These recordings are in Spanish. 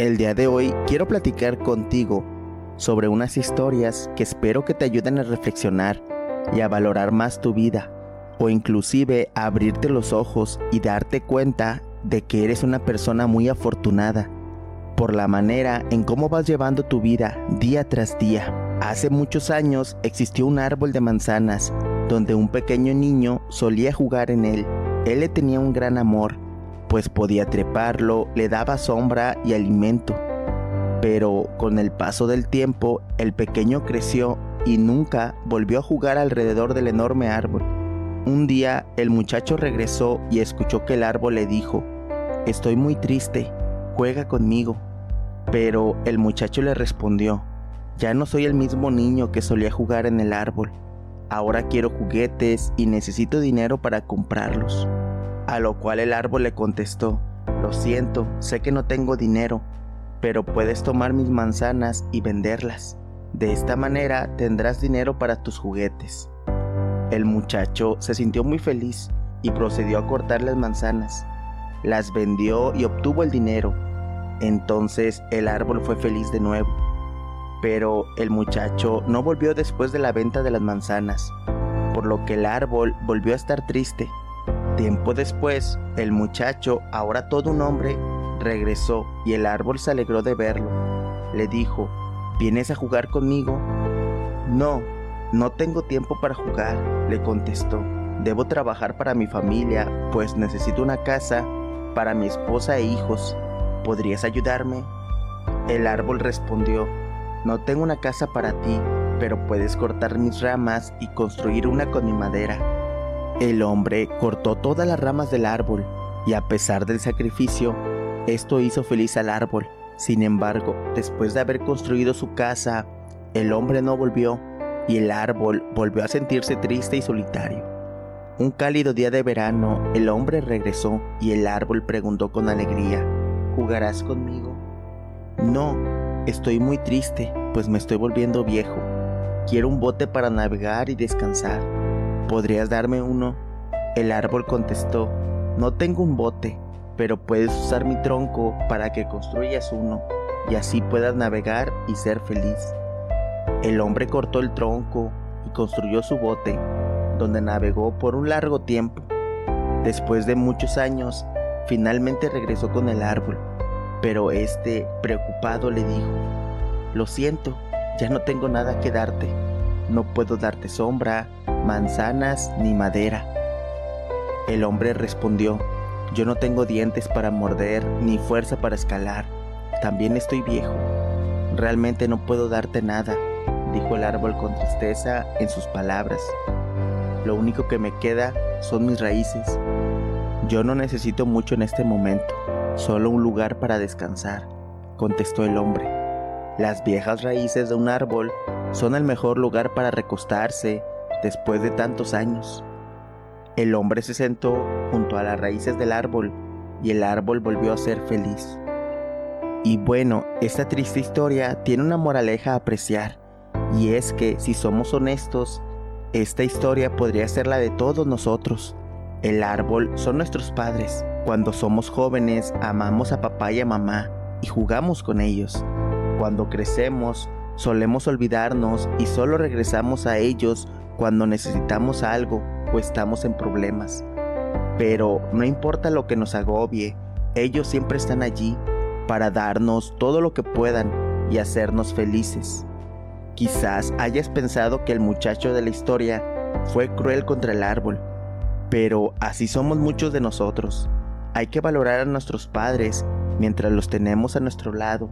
El día de hoy quiero platicar contigo sobre unas historias que espero que te ayuden a reflexionar y a valorar más tu vida o inclusive a abrirte los ojos y darte cuenta de que eres una persona muy afortunada por la manera en cómo vas llevando tu vida día tras día. Hace muchos años existió un árbol de manzanas donde un pequeño niño solía jugar en él. Él le tenía un gran amor, pues podía treparlo, le daba sombra y alimento. Pero con el paso del tiempo, el pequeño creció y nunca volvió a jugar alrededor del enorme árbol. Un día el muchacho regresó y escuchó que el árbol le dijo, Estoy muy triste, juega conmigo. Pero el muchacho le respondió, Ya no soy el mismo niño que solía jugar en el árbol. Ahora quiero juguetes y necesito dinero para comprarlos. A lo cual el árbol le contestó, Lo siento, sé que no tengo dinero, pero puedes tomar mis manzanas y venderlas. De esta manera tendrás dinero para tus juguetes. El muchacho se sintió muy feliz y procedió a cortar las manzanas. Las vendió y obtuvo el dinero. Entonces el árbol fue feliz de nuevo. Pero el muchacho no volvió después de la venta de las manzanas, por lo que el árbol volvió a estar triste. Tiempo después, el muchacho, ahora todo un hombre, regresó y el árbol se alegró de verlo. Le dijo, ¿vienes a jugar conmigo? No, no tengo tiempo para jugar, le contestó. Debo trabajar para mi familia, pues necesito una casa para mi esposa e hijos. ¿Podrías ayudarme? El árbol respondió, no tengo una casa para ti, pero puedes cortar mis ramas y construir una con mi madera. El hombre cortó todas las ramas del árbol, y a pesar del sacrificio, esto hizo feliz al árbol. Sin embargo, después de haber construido su casa, el hombre no volvió y el árbol volvió a sentirse triste y solitario. Un cálido día de verano, el hombre regresó y el árbol preguntó con alegría, ¿jugarás conmigo? No, estoy muy triste, pues me estoy volviendo viejo. Quiero un bote para navegar y descansar. ¿Podrías darme uno? El árbol contestó, no tengo un bote, pero puedes usar mi tronco para que construyas uno y así puedas navegar y ser feliz. El hombre cortó el tronco y construyó su bote, donde navegó por un largo tiempo. Después de muchos años, finalmente regresó con el árbol, pero este, preocupado, le dijo, Lo siento, ya no tengo nada que darte. No puedo darte sombra, manzanas ni madera. El hombre respondió, Yo no tengo dientes para morder ni fuerza para escalar. También estoy viejo. Realmente no puedo darte nada dijo el árbol con tristeza en sus palabras. Lo único que me queda son mis raíces. Yo no necesito mucho en este momento, solo un lugar para descansar, contestó el hombre. Las viejas raíces de un árbol son el mejor lugar para recostarse después de tantos años. El hombre se sentó junto a las raíces del árbol y el árbol volvió a ser feliz. Y bueno, esta triste historia tiene una moraleja a apreciar. Y es que, si somos honestos, esta historia podría ser la de todos nosotros. El árbol son nuestros padres. Cuando somos jóvenes, amamos a papá y a mamá y jugamos con ellos. Cuando crecemos, solemos olvidarnos y solo regresamos a ellos cuando necesitamos algo o estamos en problemas. Pero no importa lo que nos agobie, ellos siempre están allí para darnos todo lo que puedan y hacernos felices. Quizás hayas pensado que el muchacho de la historia fue cruel contra el árbol, pero así somos muchos de nosotros. Hay que valorar a nuestros padres mientras los tenemos a nuestro lado,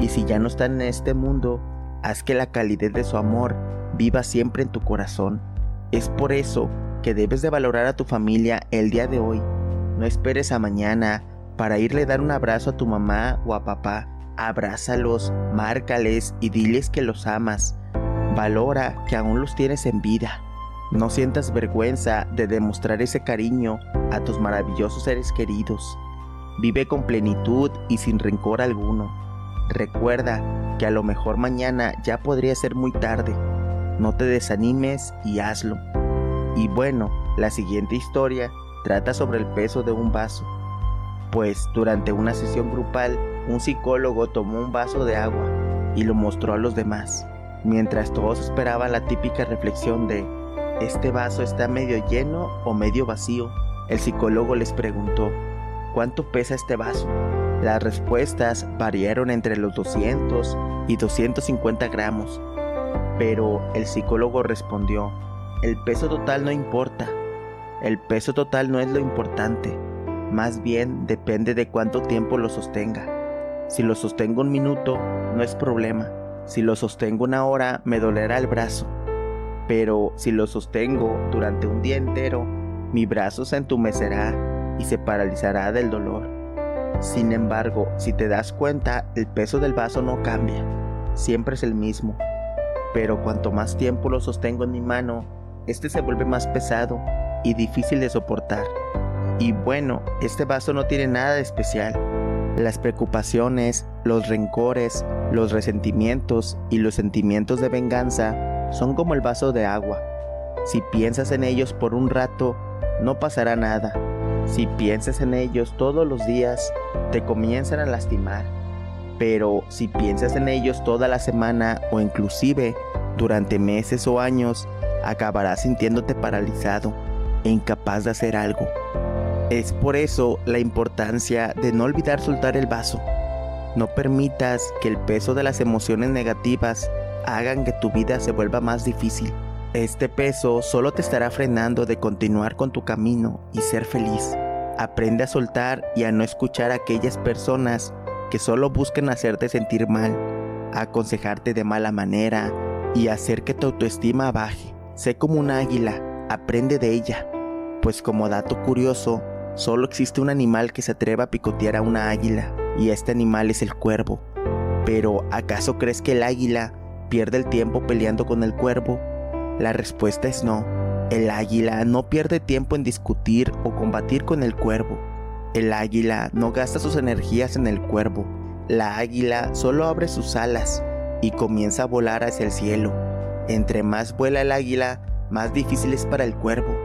y si ya no están en este mundo, haz que la calidez de su amor viva siempre en tu corazón. Es por eso que debes de valorar a tu familia el día de hoy. No esperes a mañana para irle a dar un abrazo a tu mamá o a papá abrázalos, márcales y diles que los amas. Valora que aún los tienes en vida. No sientas vergüenza de demostrar ese cariño a tus maravillosos seres queridos. Vive con plenitud y sin rencor alguno. Recuerda que a lo mejor mañana ya podría ser muy tarde. No te desanimes y hazlo. Y bueno, la siguiente historia trata sobre el peso de un vaso. Pues durante una sesión grupal un psicólogo tomó un vaso de agua y lo mostró a los demás, mientras todos esperaban la típica reflexión de ¿este vaso está medio lleno o medio vacío? El psicólogo les preguntó ¿cuánto pesa este vaso? Las respuestas variaron entre los 200 y 250 gramos, pero el psicólogo respondió, el peso total no importa, el peso total no es lo importante, más bien depende de cuánto tiempo lo sostenga. Si lo sostengo un minuto, no es problema, si lo sostengo una hora, me dolerá el brazo, pero si lo sostengo durante un día entero, mi brazo se entumecerá y se paralizará del dolor. Sin embargo, si te das cuenta, el peso del vaso no cambia, siempre es el mismo. Pero cuanto más tiempo lo sostengo en mi mano, este se vuelve más pesado y difícil de soportar. Y bueno, este vaso no tiene nada de especial. Las preocupaciones, los rencores, los resentimientos y los sentimientos de venganza son como el vaso de agua. Si piensas en ellos por un rato, no pasará nada si piensas en ellos todos los días, te comienzan a lastimar. Pero si piensas en ellos toda la semana o inclusive durante meses o años, acabarás sintiéndote paralizado e incapaz de hacer algo. Es por eso la importancia de no olvidar soltar el vaso. No permitas que el peso de las emociones negativas hagan que tu vida se vuelva más difícil. Este peso solo te estará frenando de continuar con tu camino y ser feliz. Aprende a soltar y a no escuchar a aquellas personas que solo buscan hacerte sentir mal, aconsejarte de mala manera y hacer que tu autoestima baje. Sé como un águila, aprende de ella, pues como dato curioso, solo existe un animal que se atreva a picotear a una águila, y este animal es el cuervo. Pero, ¿acaso crees que el águila pierde el tiempo peleando con el cuervo? La respuesta es no. El águila no pierde tiempo en discutir o combatir con el cuervo. El águila no gasta sus energías en el cuervo. La águila solo abre sus alas y comienza a volar hacia el cielo. Entre más vuela el águila, más difícil es para el cuervo,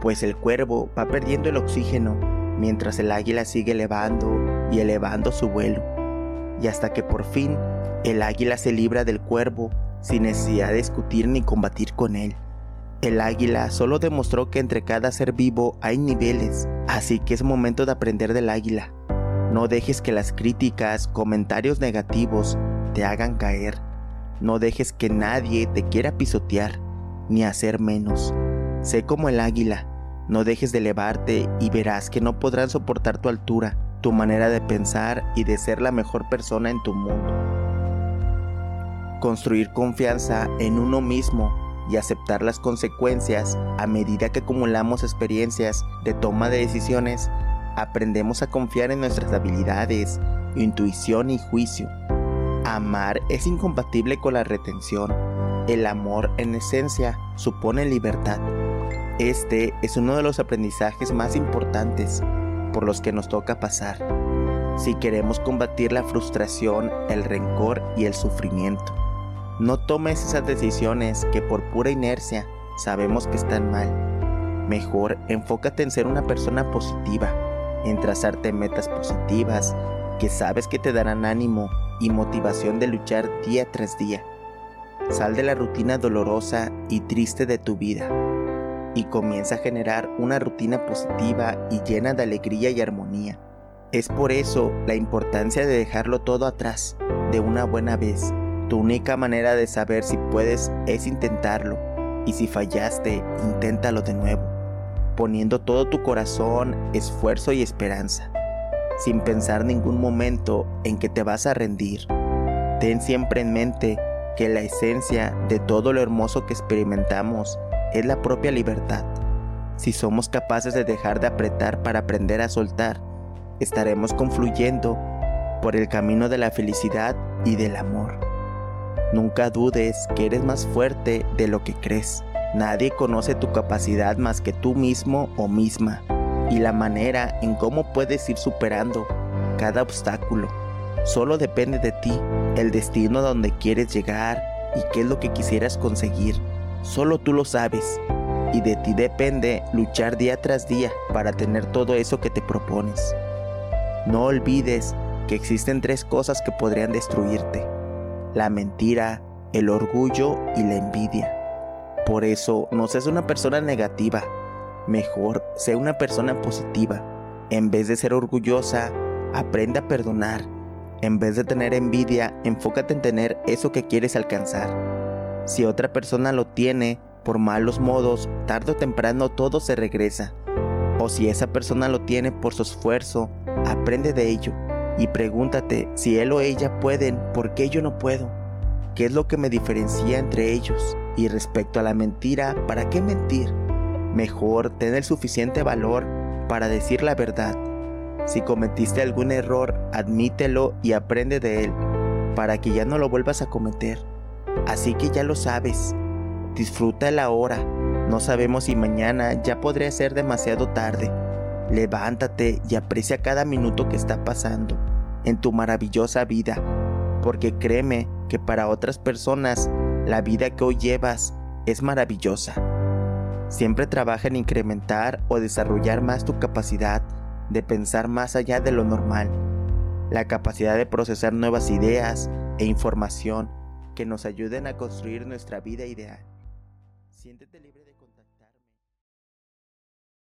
pues el cuervo va perdiendo el oxígeno mientras el águila sigue elevando y elevando su vuelo. Y hasta que por fin el águila se libra del cuervo sin necesidad de discutir ni combatir con él. El águila solo demostró que entre cada ser vivo hay niveles, así que es momento de aprender del águila. No dejes que las críticas, comentarios negativos te hagan caer. No dejes que nadie te quiera pisotear, ni hacer menos. Sé como el águila, no dejes de elevarte y verás que no podrán soportar tu altura, tu manera de pensar y de ser la mejor persona en tu mundo construir confianza en uno mismo y aceptar las consecuencias a medida que acumulamos experiencias de toma de decisiones, aprendemos a confiar en nuestras habilidades, intuición y juicio. Amar es incompatible con la retención. El amor en esencia supone libertad. Este es uno de los aprendizajes más importantes por los que nos toca pasar si queremos combatir la frustración, el rencor y el sufrimiento. No tomes esas decisiones que por pura inercia sabemos que están mal. Mejor enfócate en ser una persona positiva, en trazarte metas positivas que sabes que te darán ánimo y motivación de luchar día tras día. Sal de la rutina dolorosa y triste de tu vida y comienza a generar una rutina positiva y llena de alegría y armonía. Es por eso la importancia de dejarlo todo atrás de una buena vez tu única manera de saber si puedes es intentarlo, y si fallaste, inténtalo de nuevo, poniendo todo tu corazón, esfuerzo y esperanza, sin pensar ningún momento en que te vas a rendir. Ten siempre en mente que la esencia de todo lo hermoso que experimentamos es la propia libertad. Si somos capaces de dejar de apretar para aprender a soltar, estaremos confluyendo por el camino de la felicidad y del amor. Nunca dudes que eres más fuerte de lo que crees. Nadie conoce tu capacidad más que tú mismo o misma y la manera en cómo puedes ir superando cada obstáculo. Solo depende de ti, el destino a donde quieres llegar y qué es lo que quisieras conseguir. Solo tú lo sabes y de ti depende luchar día tras día para tener todo eso que te propones. No olvides que existen tres cosas que podrían destruirte. La mentira, el orgullo y la envidia. Por eso, no seas una persona negativa. Mejor, sé una persona positiva. En vez de ser orgullosa, aprende a perdonar. En vez de tener envidia, enfócate en tener eso que quieres alcanzar. Si otra persona lo tiene, por malos modos, tarde o temprano todo se regresa. O si esa persona lo tiene por su esfuerzo, aprende de ello y pregúntate si él o ella pueden, ¿por qué yo no puedo? ¿Qué es lo que me diferencia entre ellos? Y respecto a la mentira, ¿para qué mentir? Mejor tener suficiente valor para decir la verdad. Si cometiste algún error, admítelo y aprende de él, para que ya no lo vuelvas a cometer. Así que ya lo sabes, disfruta la hora, no sabemos si mañana ya podría ser demasiado tarde. Levántate y aprecia cada minuto que está pasando en tu maravillosa vida, porque créeme que para otras personas la vida que hoy llevas es maravillosa. Siempre trabaja en incrementar o desarrollar más tu capacidad de pensar más allá de lo normal, la capacidad de procesar nuevas ideas e información que nos ayuden a construir nuestra vida ideal. Siéntete libre.